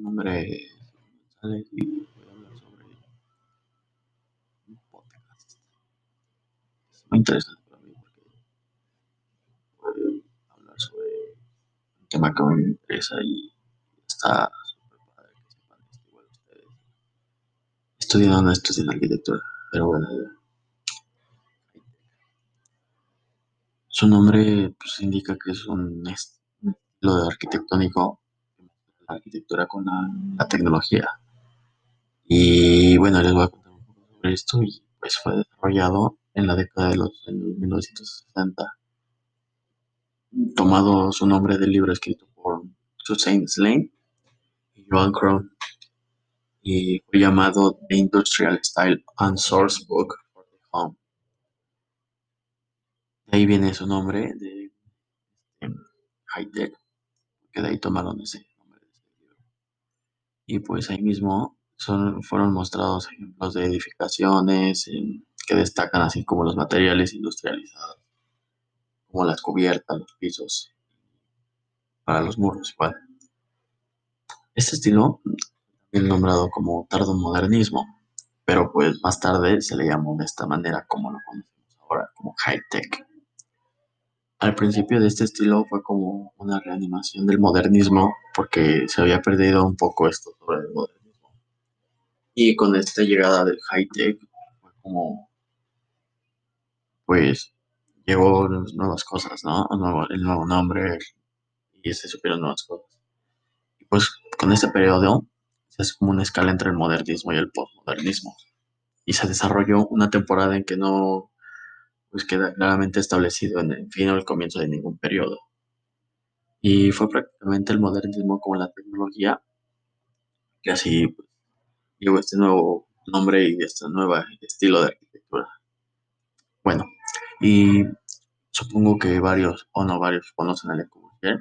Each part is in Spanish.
Mi nombre es González y voy a hablar sobre un podcast. Es muy interesante para mí porque puedo hablar sobre un tema que me interesa y está súper padre que sepan esto igual ustedes. Estudian no estudian arquitectura, pero bueno. Su nombre pues, indica que es un estilo arquitectónico arquitectura con la, la, tecnología. Y bueno, les voy a contar un poco sobre esto y pues fue desarrollado en la década de los años 1960, tomado su nombre del libro escrito por Susan Slane y Joan Krohn y fue llamado The Industrial Style and Source Book for the Home. De ahí viene su nombre de, de High Tech, que de ahí tomaron ese y pues ahí mismo son, fueron mostrados ejemplos de edificaciones que destacan así como los materiales industrializados, como las cubiertas, los pisos, para los muros igual. Este estilo es nombrado como tardomodernismo, pero pues más tarde se le llamó de esta manera como lo conocemos ahora, como high tech. Al principio de este estilo fue como una reanimación del modernismo porque se había perdido un poco esto sobre el modernismo. Y con esta llegada del high-tech fue como, pues, llegó nuevas cosas, ¿no? El nuevo, nombre y se supieron nuevas cosas. Y pues con este periodo se hace como una escala entre el modernismo y el postmodernismo. Y se desarrolló una temporada en que no pues queda claramente establecido en el fin o el comienzo de ningún periodo. Y fue prácticamente el modernismo como la tecnología que así pues, llevó este nuevo nombre y este nuevo estilo de arquitectura. Bueno, y supongo que varios o no varios conocen a Le Corbusier,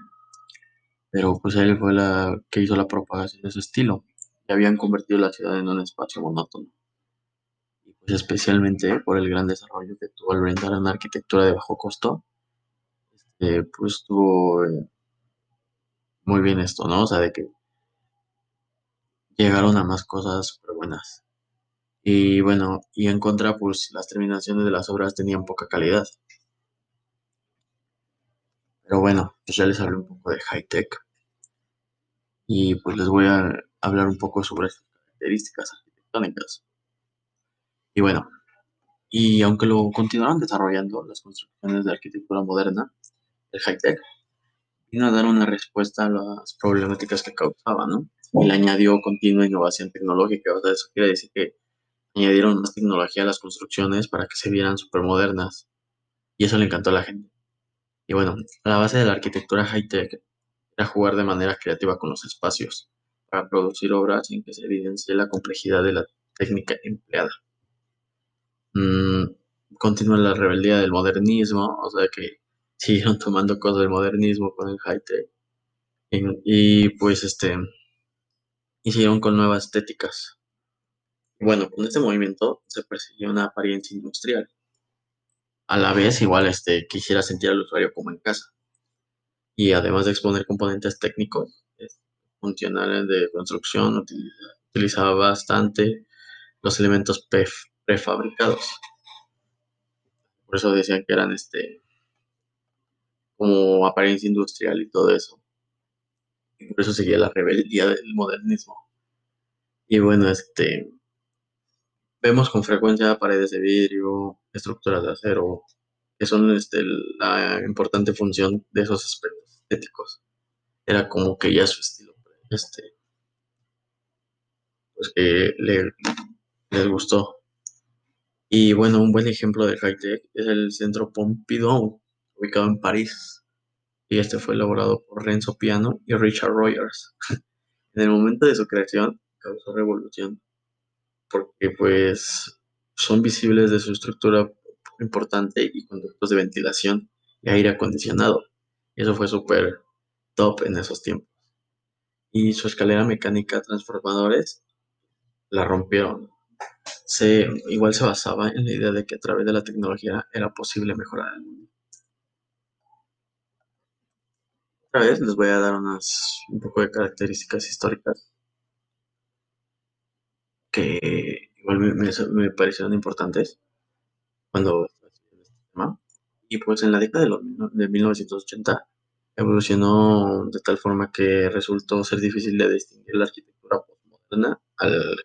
pero pues él fue la que hizo la propagación de su estilo y habían convertido la ciudad en un espacio monótono especialmente por el gran desarrollo que tuvo al brindar una arquitectura de bajo costo, este, pues estuvo eh, muy bien esto, ¿no? O sea, de que llegaron a más cosas súper buenas. Y bueno, y en contra, pues las terminaciones de las obras tenían poca calidad. Pero bueno, pues ya les hablé un poco de high tech. Y pues les voy a hablar un poco sobre estas características arquitectónicas. Y bueno, y aunque lo continuaron desarrollando las construcciones de arquitectura moderna, el high-tech vino a dar una respuesta a las problemáticas que causaba, ¿no? Y le añadió continua innovación tecnológica, o sea, eso quiere decir que añadieron más tecnología a las construcciones para que se vieran súper modernas. Y eso le encantó a la gente. Y bueno, la base de la arquitectura high-tech era jugar de manera creativa con los espacios, para producir obras sin que se evidencie la complejidad de la técnica empleada. Mm, continúa la rebeldía del modernismo, o sea que siguieron tomando cosas del modernismo con el high-tech. Y, pues este, hicieron con nuevas estéticas. Bueno, con este movimiento se persiguió una apariencia industrial. A la vez, igual este, quisiera sentir al usuario como en casa. Y además de exponer componentes técnicos funcionales de construcción, utilizaba bastante los elementos PEF, prefabricados. Por eso decían que eran este como apariencia industrial y todo eso. Y por eso seguía la rebeldía del modernismo. Y bueno, este vemos con frecuencia paredes de vidrio, estructuras de acero, que son este, la importante función de esos aspectos estéticos. Era como que ya su estilo, este, pues que le, les gustó. Y bueno, un buen ejemplo de high-tech es el Centro Pompidou, ubicado en París. Y este fue elaborado por Renzo Piano y Richard Rogers. en el momento de su creación causó revolución, porque pues son visibles de su estructura importante y conductos de ventilación y aire acondicionado. Eso fue súper top en esos tiempos. Y su escalera mecánica transformadores la rompieron se, igual se basaba en la idea de que a través de la tecnología era posible mejorar el mundo. Otra vez les voy a dar unas un poco de características históricas que igual me, parecieron importantes cuando este tema. Y pues en la década de, los, de 1980 evolucionó de tal forma que resultó ser difícil de distinguir la arquitectura postmoderna al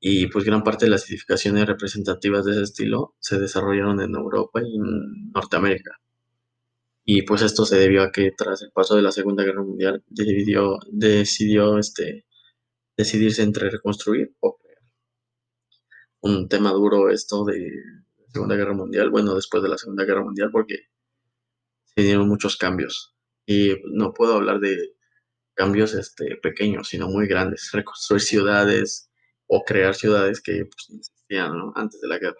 y pues gran parte de las edificaciones representativas de ese estilo se desarrollaron en Europa y en Norteamérica. Y pues esto se debió a que tras el paso de la Segunda Guerra Mundial decidió, decidió este, decidirse entre reconstruir o crear. Un tema duro esto de la Segunda Guerra Mundial, bueno, después de la Segunda Guerra Mundial, porque se dieron muchos cambios. Y no puedo hablar de cambios este, pequeños, sino muy grandes. Reconstruir ciudades, o crear ciudades que pues, existían antes de la guerra.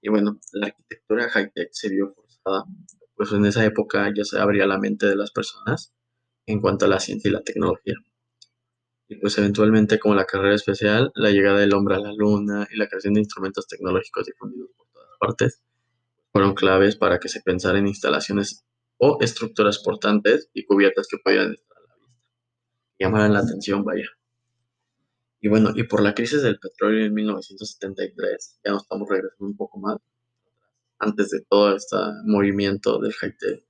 Y bueno, la arquitectura high-tech se vio forzada, pues en esa época ya se abría la mente de las personas en cuanto a la ciencia y la tecnología. Y pues eventualmente como la carrera especial, la llegada del hombre a la luna y la creación de instrumentos tecnológicos difundidos por todas partes fueron claves para que se pensara en instalaciones o estructuras portantes y cubiertas que pudieran estar. Llamaran la atención, vaya. Y bueno, y por la crisis del petróleo en 1973, ya nos estamos regresando un poco más, antes de todo este movimiento del high-tech,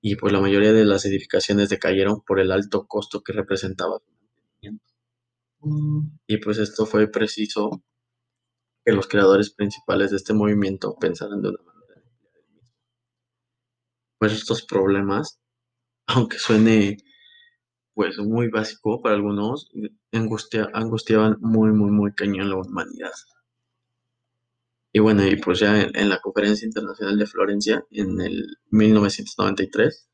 y pues la mayoría de las edificaciones decayeron por el alto costo que representaba su mantenimiento. Mm. Y pues esto fue preciso que los creadores principales de este movimiento pensaran de una manera Pues estos problemas, aunque suene pues muy básico para algunos, angustia, angustiaban muy, muy, muy cañón la humanidad. Y bueno, y pues ya en, la Conferencia Internacional de Florencia, en el 1993,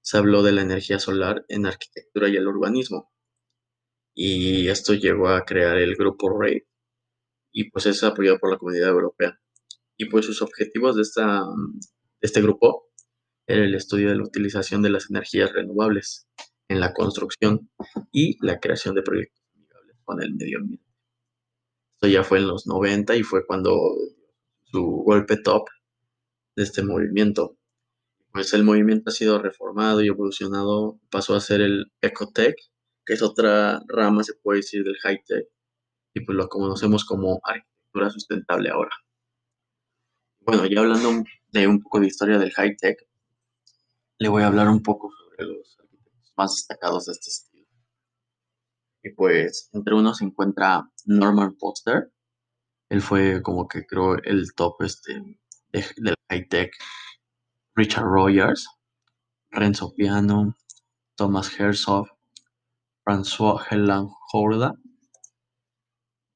se habló de la energía solar en arquitectura y el urbanismo. Y esto llegó a crear el grupo RAID, y pues es apoyado por la comunidad europea. Y pues sus objetivos de, esta, este grupo era el estudio de la utilización de las energías renovables en la construcción y la creación de proyectos amigables con el medio ambiente. Esto ya fue en los 90 y fue cuando su golpe top de este movimiento. Pues el movimiento ha sido reformado y evolucionado, pasó a ser el Ecotech, que es otra rama, se puede decir, del high-tech, y pues lo conocemos como arquitectura sustentable ahora. Bueno, ya hablando de un poco de historia del high-tech, le voy a hablar un poco sobre los más destacados de este estilo. Y pues entre unos se encuentra Norman Foster. Él fue como que creo el top este del high tech. Richard Rogers, Renzo Piano, Thomas Herzog, François Helan Horda,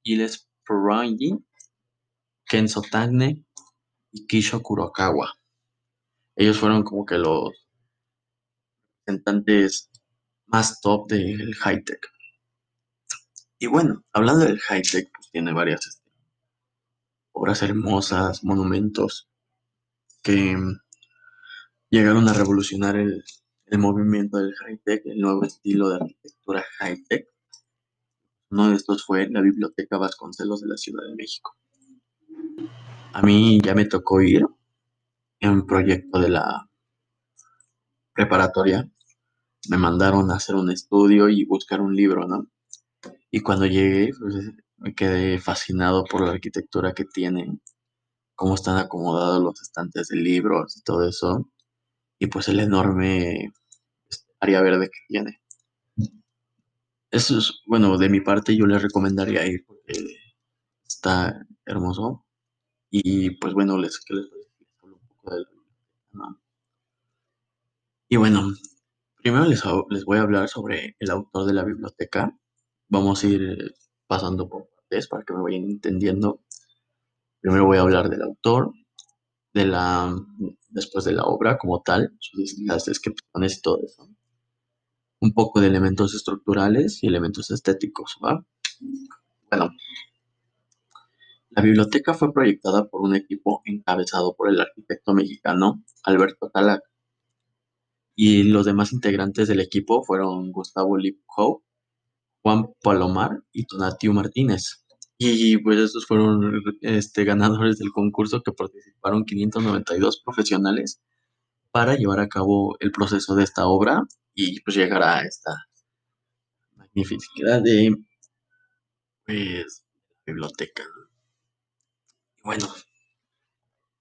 Gilles Perrangi, Kenzo Tagne y Kisho Kurokawa. Ellos fueron como que los representantes más top del high tech. Y bueno, hablando del high tech, pues tiene varias este, obras hermosas, monumentos que llegaron a revolucionar el, el movimiento del high tech, el nuevo estilo de arquitectura high tech. Uno de estos fue la Biblioteca Vasconcelos de la Ciudad de México. A mí ya me tocó ir en un proyecto de la preparatoria me mandaron a hacer un estudio y buscar un libro, ¿no? Y cuando llegué, pues, me quedé fascinado por la arquitectura que tienen, cómo están acomodados los estantes de libros y todo eso, y pues el enorme este, área verde que tiene. Eso es, bueno, de mi parte yo les recomendaría ir porque está hermoso. Y pues bueno, les, que les, un poco de la ¿no? Y bueno, Primero les, voy a hablar sobre el autor de la biblioteca. Vamos a ir pasando por partes para que me vayan entendiendo. Primero voy a hablar del autor, de la, después de la obra como tal, las descripciones y todo eso. Un poco de elementos estructurales y elementos estéticos, ¿va? Bueno, la biblioteca fue proyectada por un equipo encabezado por el arquitecto mexicano Alberto Talac y los demás integrantes del equipo fueron Gustavo Lipkow, Juan Palomar y Tonatiu Martínez. Y pues estos fueron este, ganadores del concurso que participaron 592 profesionales para llevar a cabo el proceso de esta obra y pues llegar a esta magnificidad de pues, biblioteca. Bueno,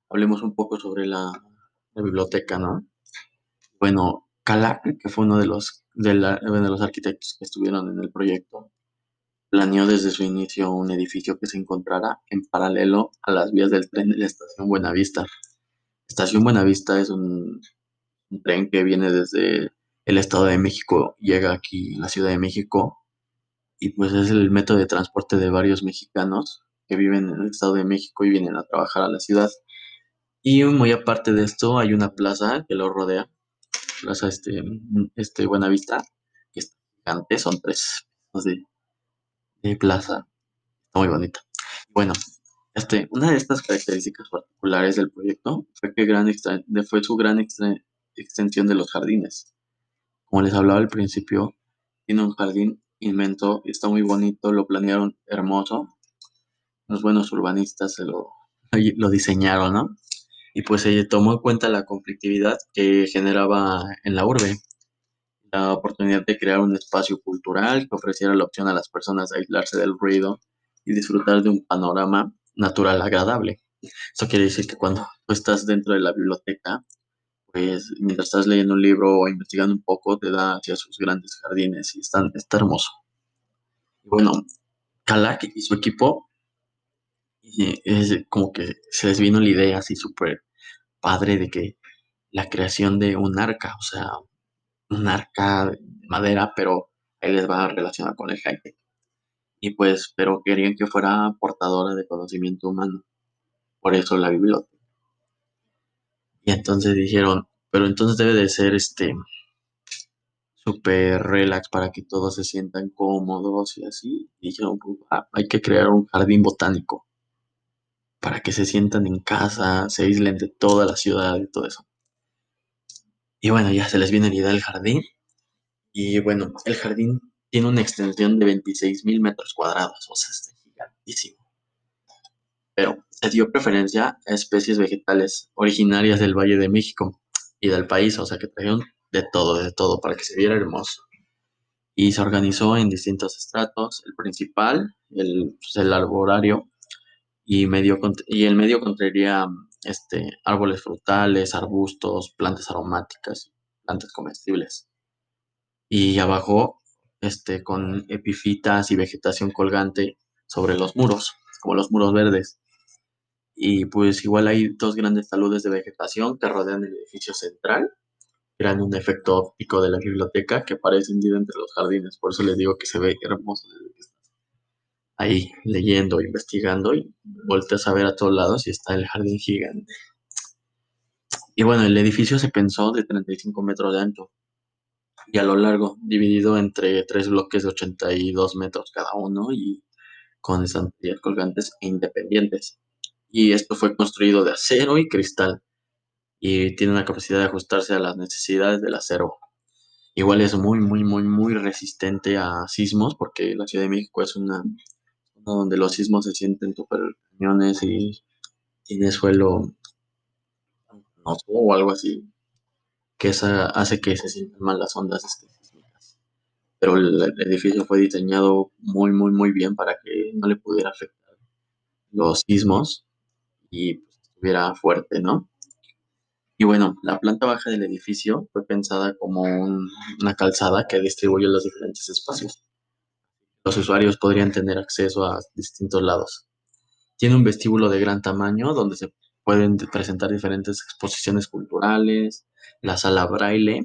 hablemos un poco sobre la, biblioteca, ¿no? Bueno, Calac, que fue uno de los, de, los arquitectos que estuvieron en el proyecto, planeó desde su inicio un edificio que se encontrara en paralelo a las vías del tren de la estación Buenavista. Estación Buenavista es un, un tren que viene desde el Estado de México, llega aquí a la Ciudad de México y pues es el método de transporte de varios mexicanos que viven en el Estado de México y vienen a trabajar a la ciudad. Y muy aparte de esto, hay una plaza que lo rodea, plaza este, este Buenavista, que es gigante, son tres de, de plaza, está muy bonita. Bueno, este, una de estas características particulares del proyecto fue, que gran fue su gran extensión de los jardines. Como les hablaba al principio, tiene un jardín inmenso, está muy bonito, lo planearon hermoso. Los buenos urbanistas se lo, lo diseñaron, ¿no? Y pues se tomó en cuenta la conflictividad que generaba en la urbe, la oportunidad de crear un espacio cultural que ofreciera la opción a las personas de aislarse del ruido y disfrutar de un panorama natural agradable. Eso quiere decir que cuando tú estás dentro de la biblioteca, pues mientras estás leyendo un libro o investigando un poco, te da hacia sus grandes jardines y están, está hermoso. Y bueno, Kalak y su equipo, es como que se les vino la idea así súper padre de que la creación de un arca, o sea, un arca de madera, pero ahí les va a relacionar con el high Y pues, pero querían que fuera portadora de conocimiento humano. Por eso la biblioteca. Y entonces dijeron, pero entonces debe de ser este súper relax para que todos se sientan cómodos y así. Dijeron, pues, ah, hay que crear un jardín botánico para que se sientan en casa, se aíslen de toda la ciudad y todo eso. Y bueno, ya se les viene la idea del jardín. Y bueno, el jardín tiene una extensión de 26 mil metros cuadrados, o sea, está gigantísimo pero se dio preferencia a especies vegetales originarias del Valle de México y del país, o sea que trajeron de todo, de todo, para que se viera hermoso. Y se organizó en distintos estratos, el principal, el, pues, el arborario, y, medio, y el medio contaría este, árboles frutales, arbustos, plantas aromáticas, plantas comestibles. Y abajo, este, con epifitas y vegetación colgante sobre los muros, como los muros verdes y pues igual hay dos grandes taludes de vegetación que rodean el edificio central, crean un efecto óptico de la biblioteca que aparece hundido entre los jardines, por eso les digo que se ve hermoso desde que estás ahí leyendo, investigando y volteas a ver a todos lados y está el jardín gigante. Y bueno, el edificio se pensó de 35 metros de ancho y a lo largo, dividido entre tres bloques de 82 metros cada uno y con estanterías colgantes e independientes y esto fue construido de acero y cristal y tiene una capacidad de ajustarse a las necesidades del acero. Igual es muy, muy, muy, muy resistente a sismos porque la Ciudad de México es una donde los sismos se sienten súper cañones y tiene suelo o algo así que hace que se sientan mal las ondas. Pero el, el edificio fue diseñado muy, muy, muy bien para que no le pudiera afectar los sismos y pues, estuviera fuerte, ¿no? Y bueno, la planta baja del edificio fue pensada como una calzada que distribuye los diferentes espacios. Los usuarios podrían tener acceso a distintos lados. Tiene un vestíbulo de gran tamaño donde se pueden presentar diferentes exposiciones culturales, la sala braille,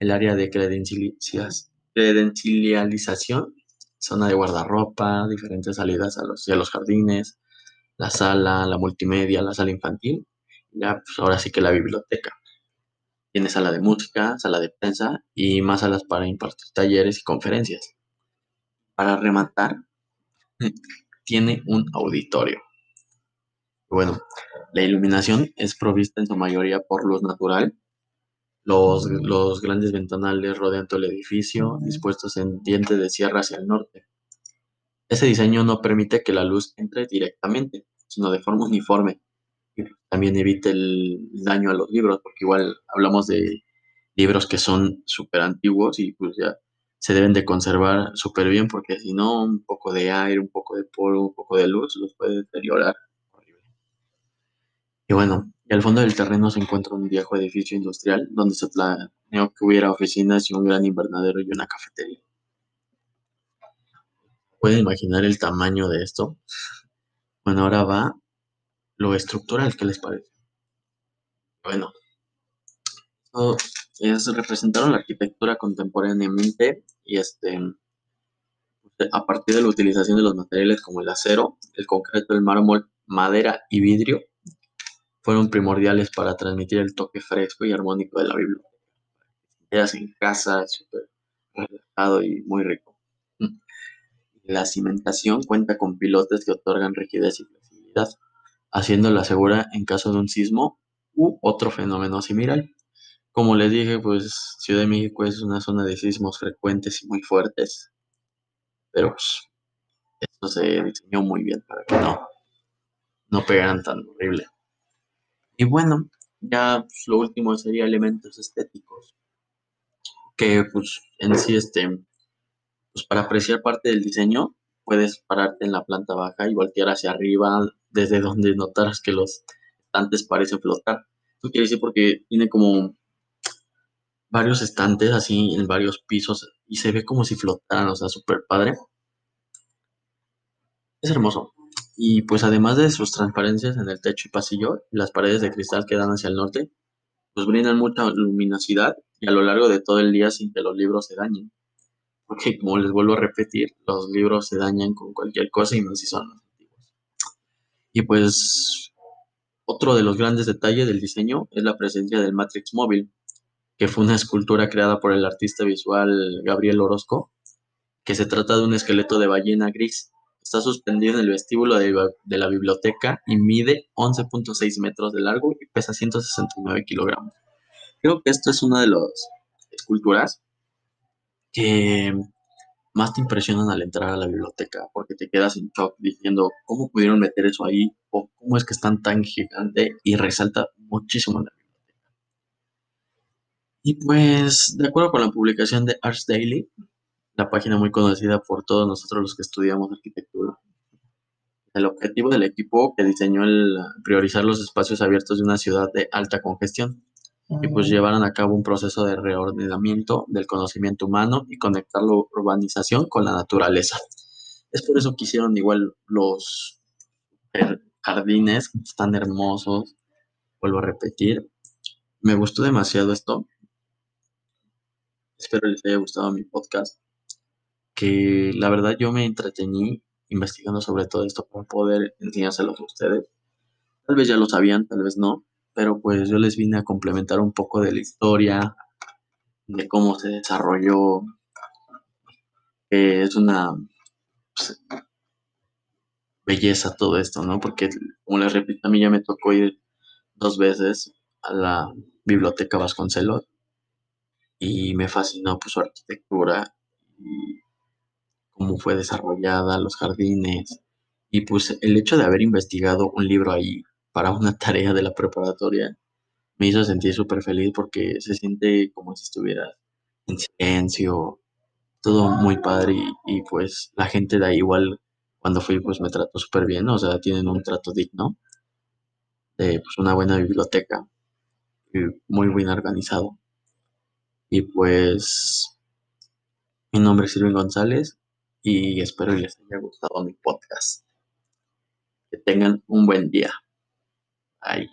el área de credencialización, zona de guardarropa, diferentes salidas a los, jardines, la sala, la multimedia, la sala infantil, ya pues ahora sí que la biblioteca. Tiene sala de música, sala de prensa y más salas para impartir talleres y conferencias. Para rematar, tiene un auditorio. Bueno, la iluminación es provista en su mayoría por luz natural. Los, los grandes ventanales rodean todo el edificio, dispuestos en dientes de sierra hacia el norte. Ese diseño no permite que la luz entre directamente, sino de forma uniforme. Y también evite el daño a los libros, porque igual hablamos de libros que son súper antiguos y pues ya se deben de conservar súper bien porque si no, un poco de aire, un poco de polvo, un poco de luz los puede deteriorar. Y bueno, y al fondo del terreno se encuentra un viejo edificio industrial donde se planeó que hubiera oficinas y un gran invernadero y una cafetería. ¿Pueden imaginar el tamaño de esto? Bueno, ahora va lo estructural, ¿qué les parece? Bueno, es representaron la arquitectura contemporáneamente y este a partir de la utilización de los materiales como el acero, el concreto, el mármol, madera y vidrio fueron primordiales para transmitir el toque fresco y armónico de la biblioteca. Ideas en casa, súper relajado y muy rico. La cimentación cuenta con pilotes que otorgan rigidez y flexibilidad, haciéndola segura en caso de un sismo u otro fenómeno similar. Como les dije, pues Ciudad de México es una zona de sismos frecuentes y muy fuertes, pero pues, esto se diseñó muy bien para que no, no pegaran tan horrible. Y bueno, ya pues, lo último sería elementos estéticos, que pues en sí este, pues para apreciar parte del diseño puedes pararte en la planta baja y voltear hacia arriba desde donde notarás que los estantes parecen flotar. Esto quiere decir porque tiene como varios estantes así en varios pisos y se ve como si flotaran, o sea, súper padre. Es hermoso. Y pues además de sus transparencias en el techo y pasillo, las paredes de cristal que dan hacia el norte, pues brindan mucha luminosidad y a lo largo de todo el día sin que los libros se dañen. Porque como les vuelvo a repetir, los libros se dañan con cualquier cosa y más si son antiguos. Y pues otro de los grandes detalles del diseño es la presencia del Matrix móvil, que fue una escultura creada por el artista visual Gabriel Orozco, que se trata de un esqueleto de ballena gris. Está suspendido en el vestíbulo de, la biblioteca y mide 11.6 metros de largo y pesa 169 kilogramos. Creo que esto es una de las esculturas que más te impresionan al entrar a la biblioteca, porque te quedas en shock diciendo cómo pudieron meter eso ahí o cómo es que están tan gigante y resalta muchísimo la y pues, de acuerdo con la publicación de Arts Daily, la página muy conocida por todos nosotros los que estudiamos arquitectura, el objetivo del equipo que diseñó el priorizar los espacios abiertos de una ciudad de alta congestión y pues llevaron a cabo un proceso de reordenamiento del conocimiento humano y conectar la urbanización con la naturaleza. Es por eso que hicieron igual los jardines tan hermosos, vuelvo a repetir. Me gustó demasiado esto Espero les haya gustado mi podcast, que la verdad yo me entretení investigando sobre todo esto para poder enseñárselos a ustedes. Tal vez ya lo sabían, tal vez no, pero pues yo les vine a complementar un poco de la historia, de cómo se desarrolló, es una pues, belleza todo esto, ¿no? Porque, como les repito, a mí ya me tocó ir dos veces a la biblioteca Vasconcelos y me fascinó pues, su arquitectura y cómo fue desarrollada, los jardines y pues el hecho de haber investigado un libro ahí para una tarea de la preparatoria me hizo sentir súper feliz porque se siente como si estuviera en silencio, todo muy padre y, pues la gente de ahí igual cuando fui pues me trató súper bien, o sea, tienen un trato digno pues una buena biblioteca y muy bien organizado. Y pues mi nombre es Silvin González y espero les haya gustado mi podcast. Que tengan un buen día. Bye.